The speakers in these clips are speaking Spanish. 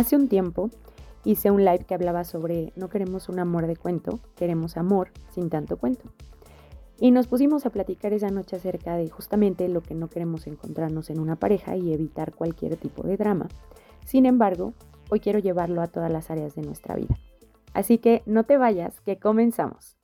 Hace un tiempo hice un live que hablaba sobre no queremos un amor de cuento, queremos amor sin tanto cuento. Y nos pusimos a platicar esa noche acerca de justamente lo que no queremos encontrarnos en una pareja y evitar cualquier tipo de drama. Sin embargo, hoy quiero llevarlo a todas las áreas de nuestra vida. Así que no te vayas, que comenzamos.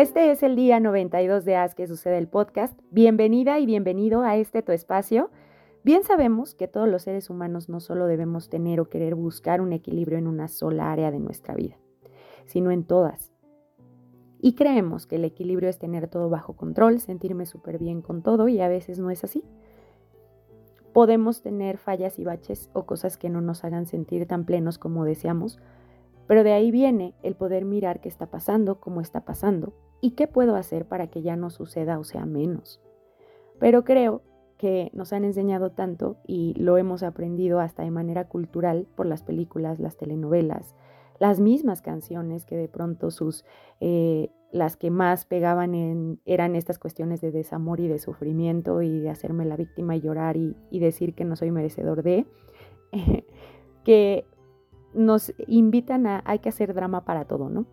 Este es el día 92 de As que sucede el podcast. Bienvenida y bienvenido a este tu espacio. Bien sabemos que todos los seres humanos no solo debemos tener o querer buscar un equilibrio en una sola área de nuestra vida, sino en todas. Y creemos que el equilibrio es tener todo bajo control, sentirme súper bien con todo y a veces no es así. Podemos tener fallas y baches o cosas que no nos hagan sentir tan plenos como deseamos, pero de ahí viene el poder mirar qué está pasando, cómo está pasando y qué puedo hacer para que ya no suceda o sea menos. Pero creo que nos han enseñado tanto y lo hemos aprendido hasta de manera cultural por las películas, las telenovelas, las mismas canciones que de pronto sus, eh, las que más pegaban en, eran estas cuestiones de desamor y de sufrimiento y de hacerme la víctima y llorar y, y decir que no soy merecedor de, que nos invitan a, hay que hacer drama para todo, ¿no?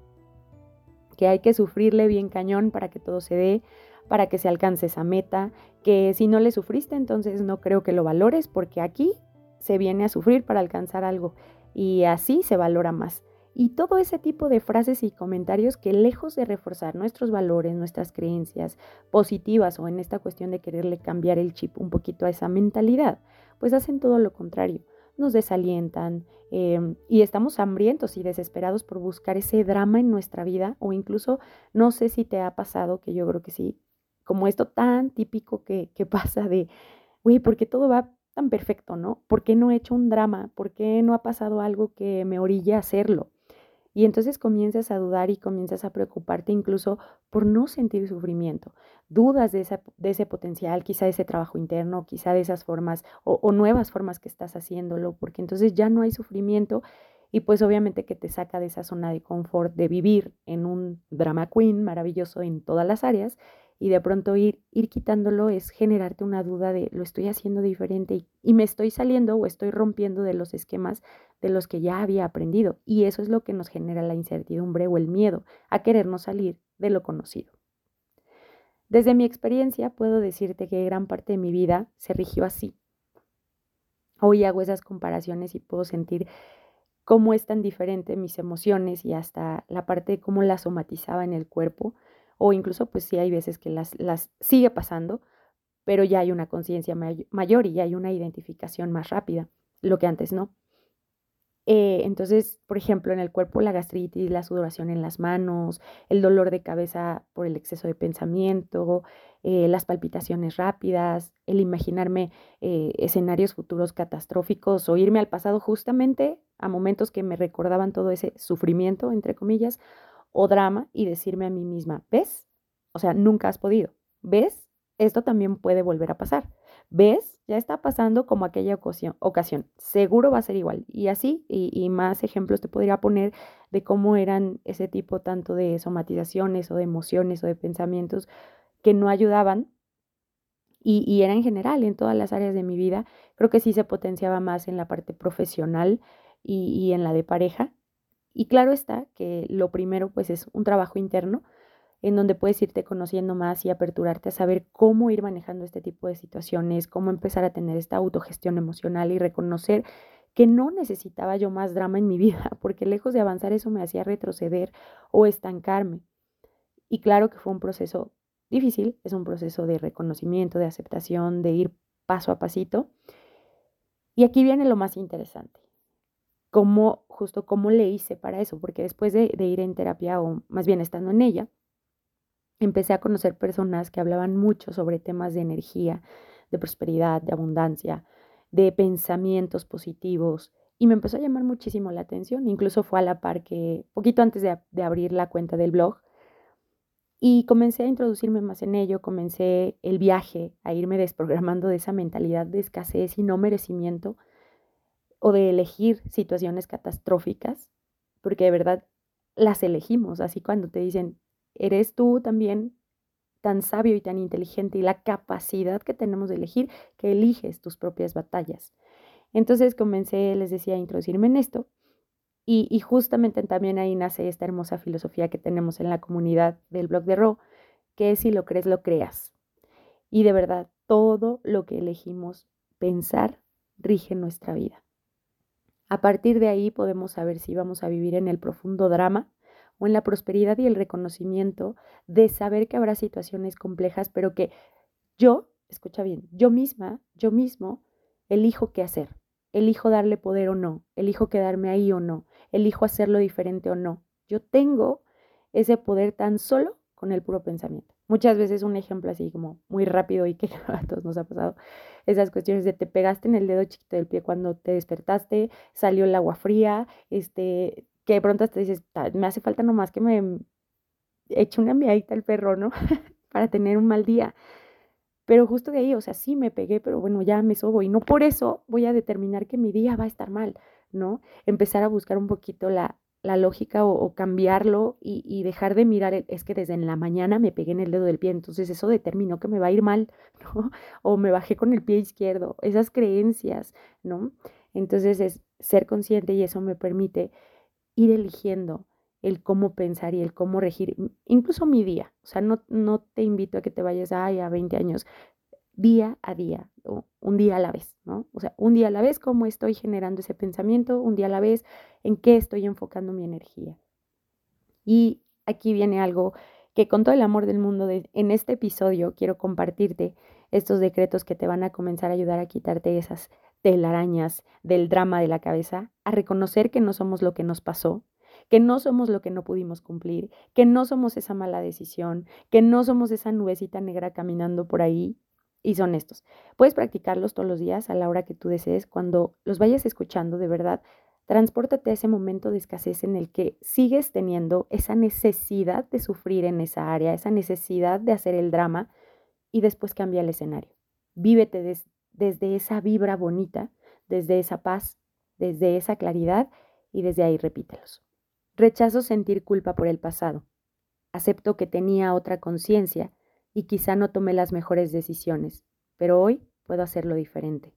Que hay que sufrirle bien cañón para que todo se dé, para que se alcance esa meta, que si no le sufriste, entonces no creo que lo valores, porque aquí se viene a sufrir para alcanzar algo y así se valora más. Y todo ese tipo de frases y comentarios que lejos de reforzar nuestros valores, nuestras creencias positivas o en esta cuestión de quererle cambiar el chip un poquito a esa mentalidad, pues hacen todo lo contrario nos desalientan em, y estamos hambrientos y desesperados por buscar ese drama en nuestra vida o incluso no sé si te ha pasado, que yo creo que sí, como esto tan típico que, pasa de, güey, ¿por qué todo va tan perfecto, no? ¿Por qué no he hecho un drama? ¿Por qué no ha pasado algo que me orille a hacerlo? Y entonces comienzas a dudar y comienzas a preocuparte incluso por no sentir sufrimiento. Dudas de, de ese potencial, quizá de ese trabajo interno, quizá de esas formas o, o nuevas formas que estás haciéndolo, porque entonces ya no hay sufrimiento y pues obviamente que te saca de esa zona de confort de vivir en un drama queen maravilloso en todas las áreas y de pronto ir, ir quitándolo es generarte una duda de lo estoy haciendo diferente y, me estoy saliendo o estoy rompiendo de los esquemas de los que ya había aprendido. Y eso es lo que nos genera la incertidumbre o el miedo a querernos salir de lo conocido. Desde mi experiencia puedo decirte que gran parte de mi vida se rigió así. Hoy hago esas comparaciones y puedo sentir cómo es tan diferente mis emociones y hasta la parte de cómo las somatizaba en el cuerpo o incluso pues sí hay veces que las, las sigue pasando, pero ya hay una conciencia mayor y ya hay una identificación más rápida, lo que antes no. Eh, entonces, por ejemplo, en el cuerpo la gastritis, la sudoración en las manos, el dolor de cabeza por el exceso de pensamiento, eh, las palpitaciones rápidas, el imaginarme eh, escenarios futuros catastróficos o irme al pasado justamente a momentos que me recordaban todo ese sufrimiento, entre comillas, o drama y decirme a mí misma, ¿ves? O sea, nunca has podido. ¿Ves? Esto también puede volver a pasar. ¿Ves? Ya está pasando como aquella ocasión. Seguro va a ser igual. Y así, y, más ejemplos te podría poner de cómo eran ese tipo tanto de somatizaciones o de emociones o de pensamientos que no ayudaban y, y, era en general en todas las áreas de mi vida. Creo que sí se potenciaba más en la parte profesional y, y, en la de pareja. Y claro está que lo primero pues es un trabajo interno en donde puedes irte conociendo más y aperturarte a saber cómo ir manejando este tipo de situaciones, cómo empezar a tener esta autogestión emocional y reconocer que no necesitaba yo más drama en mi vida, porque lejos de avanzar eso me hacía retroceder o estancarme. Y claro que fue un proceso difícil, es un proceso de reconocimiento, de aceptación, de ir paso a pasito. Y aquí viene lo más interesante cómo, justo cómo le hice para eso, porque después de, ir en terapia, o más bien estando en ella, empecé a conocer personas que hablaban mucho sobre temas de energía, de prosperidad, de abundancia, de pensamientos positivos, y me empezó a llamar muchísimo la atención, incluso fue a la par que, poquito antes de, de abrir la cuenta del blog, y comencé a introducirme más en ello, comencé el viaje a irme desprogramando de esa mentalidad de escasez y no merecimiento o de elegir situaciones catastróficas, porque de verdad las elegimos, así cuando te dicen, eres tú también tan sabio y tan inteligente y la capacidad que tenemos de elegir que eliges tus propias batallas. Entonces comencé, les decía, a introducirme en esto y, justamente también ahí nace esta hermosa filosofía que tenemos en la comunidad del blog de Ro, que es si lo crees, lo creas. Y de verdad, todo lo que elegimos pensar rige nuestra vida. A partir de ahí podemos saber si vamos a vivir en el profundo drama o en la prosperidad y el reconocimiento de saber que habrá situaciones complejas, pero que yo, escucha bien, yo misma, yo mismo, elijo qué hacer, elijo darle poder o no, elijo quedarme ahí o no, elijo hacerlo diferente o no. Yo tengo ese poder tan solo con el puro pensamiento. Muchas veces un ejemplo así como muy rápido y que a todos nos ha pasado, esas cuestiones de te pegaste en el dedo chiquito del pie cuando te despertaste, salió el agua fría, este, que de pronto te dices, me hace falta nomás que me eche una enviadita al perro, ¿no? Para tener un mal día. Pero justo de ahí, o sea, sí me pegué, pero bueno, ya me sobo y no por eso voy a determinar que mi día va a estar mal, ¿no? Empezar a buscar un poquito la, la lógica o, cambiarlo y, dejar de mirar, es que desde en la mañana me pegué en el dedo del pie, entonces eso determinó que me va a ir mal, ¿no? O me bajé con el pie izquierdo, esas creencias, ¿no? Entonces es ser consciente y eso me permite ir eligiendo el cómo pensar y el cómo regir, incluso mi día. O sea, no, no te invito a que te vayas ay, a 20 años, día a día, un día a la vez, ¿no? O sea, un día a la vez, cómo estoy generando ese pensamiento, un día a la vez, en qué estoy enfocando mi energía. Y aquí viene algo que con todo el amor del mundo en este episodio quiero compartirte estos decretos que te van a comenzar a ayudar a quitarte esas telarañas del drama de la cabeza, a reconocer que no somos lo que nos pasó, que no somos lo que no pudimos cumplir, que no somos esa mala decisión, que no somos esa nubecita negra caminando por ahí. Y son estos. Puedes practicarlos todos los días a la hora que tú desees. Cuando los vayas escuchando, de verdad, transpórtate a ese momento de escasez en el que sigues teniendo esa necesidad de sufrir en esa área, esa necesidad de hacer el drama y después cambia el escenario. Vívete desde esa vibra bonita, desde esa paz, desde esa claridad y desde ahí repítelos. Rechazo sentir culpa por el pasado. Acepto que tenía otra conciencia y quizá no tomé las mejores decisiones, pero hoy puedo hacerlo diferente.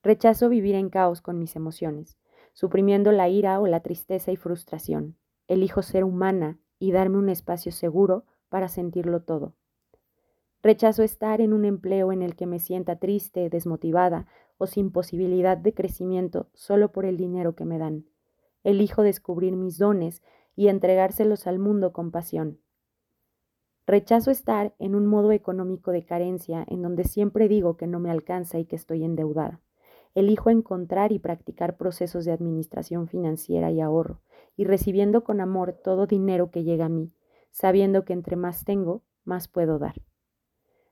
Rechazo vivir en caos con mis emociones, suprimiendo la ira o la tristeza y frustración. Elijo ser humana y darme un espacio seguro para sentirlo todo. Rechazo estar en un empleo en el que me sienta triste, desmotivada o sin posibilidad de crecimiento solo por el dinero que me dan. Elijo descubrir mis dones y entregárselos al mundo con pasión. Rechazo estar en un modo económico de carencia en donde siempre digo que no me alcanza y que estoy endeudada. Elijo encontrar y practicar procesos de administración financiera y ahorro, y recibiendo con amor todo dinero que llega a mí, sabiendo que entre más tengo, más puedo dar.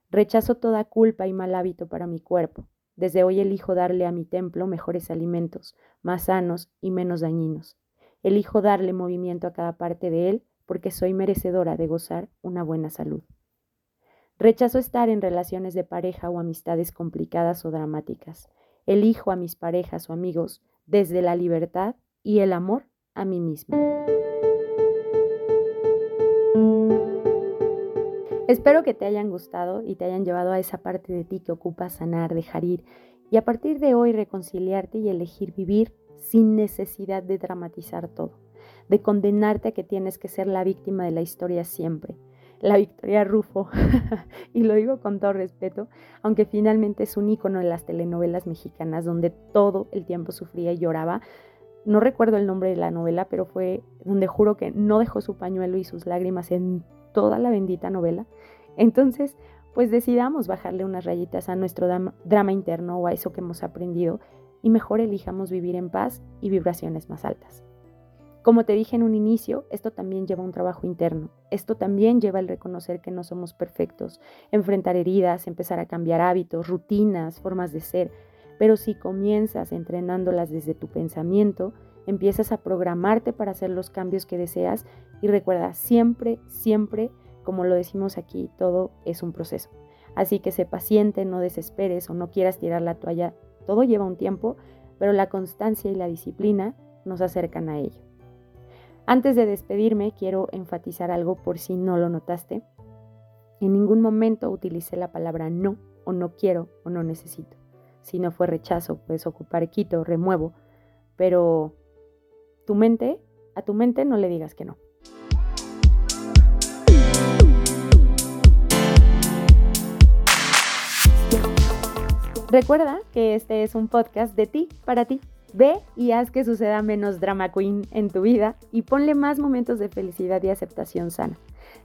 Rechazo toda culpa y mal hábito para mi cuerpo. Desde hoy elijo darle a mi templo mejores alimentos, más sanos y menos dañinos. Elijo darle movimiento a cada parte de él porque soy merecedora de gozar una buena salud. Rechazo estar en relaciones de pareja o amistades complicadas o dramáticas. Elijo a mis parejas o amigos desde la libertad y el amor a mí misma. Espero que te hayan gustado y te hayan llevado a esa parte de ti que ocupa sanar, dejar ir y a partir de hoy reconciliarte y elegir vivir sin necesidad de dramatizar todo, de condenarte a que tienes que ser la víctima de la historia siempre. La Victoria Rufo, y lo digo con todo respeto, aunque finalmente es un ícono de las telenovelas mexicanas donde todo el tiempo sufría y lloraba, no recuerdo el nombre de la novela, pero fue donde juro que no dejó su pañuelo y sus lágrimas en toda la bendita novela. Entonces, pues decidamos bajarle unas rayitas a nuestro drama interno o a eso que hemos aprendido y mejor elijamos vivir en paz y vibraciones más altas. Como te dije en un inicio, esto también lleva un trabajo interno. Esto también lleva el reconocer que no somos perfectos, enfrentar heridas, empezar a cambiar hábitos, rutinas, formas de ser. Pero si comienzas entrenándolas desde tu pensamiento, empiezas a programarte para hacer los cambios que deseas y recuerda siempre, siempre, como lo decimos aquí, todo es un proceso. Así que sé paciente, no desesperes o no quieras tirar la toalla. Todo lleva un tiempo, pero la constancia y la disciplina nos acercan a ello. Antes de despedirme, quiero enfatizar algo por si no lo notaste. En ningún momento utilicé la palabra no o no quiero o no necesito. Si no fue rechazo, puedes ocupar quito, remuevo, pero tu mente, a tu mente no le digas que no. Recuerda que este es un podcast de ti para ti. Ve y haz que suceda menos drama queen en tu vida y ponle más momentos de felicidad y aceptación sana.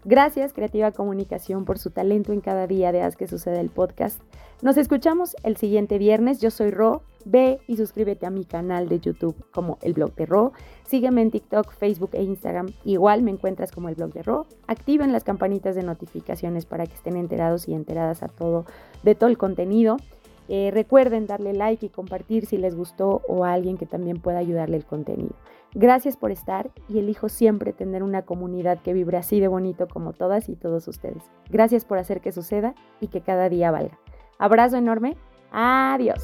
Gracias Creativa Comunicación por su talento en cada día de Haz que suceda el podcast. Nos escuchamos el siguiente viernes. Yo soy Ro. Ve y suscríbete a mi canal de YouTube como el blog de Ro. Sígueme en TikTok, Facebook e Instagram. Igual me encuentras como el blog de Ro. Activen las campanitas de notificaciones para que estén enterados y enteradas a todo de todo el contenido. Eh, recuerden darle like y compartir si les gustó o a alguien que también pueda ayudarle el contenido. Gracias por estar y elijo siempre tener una comunidad que vibre así de bonito como todas y todos ustedes. Gracias por hacer que suceda y que cada día valga. Abrazo enorme. Adiós.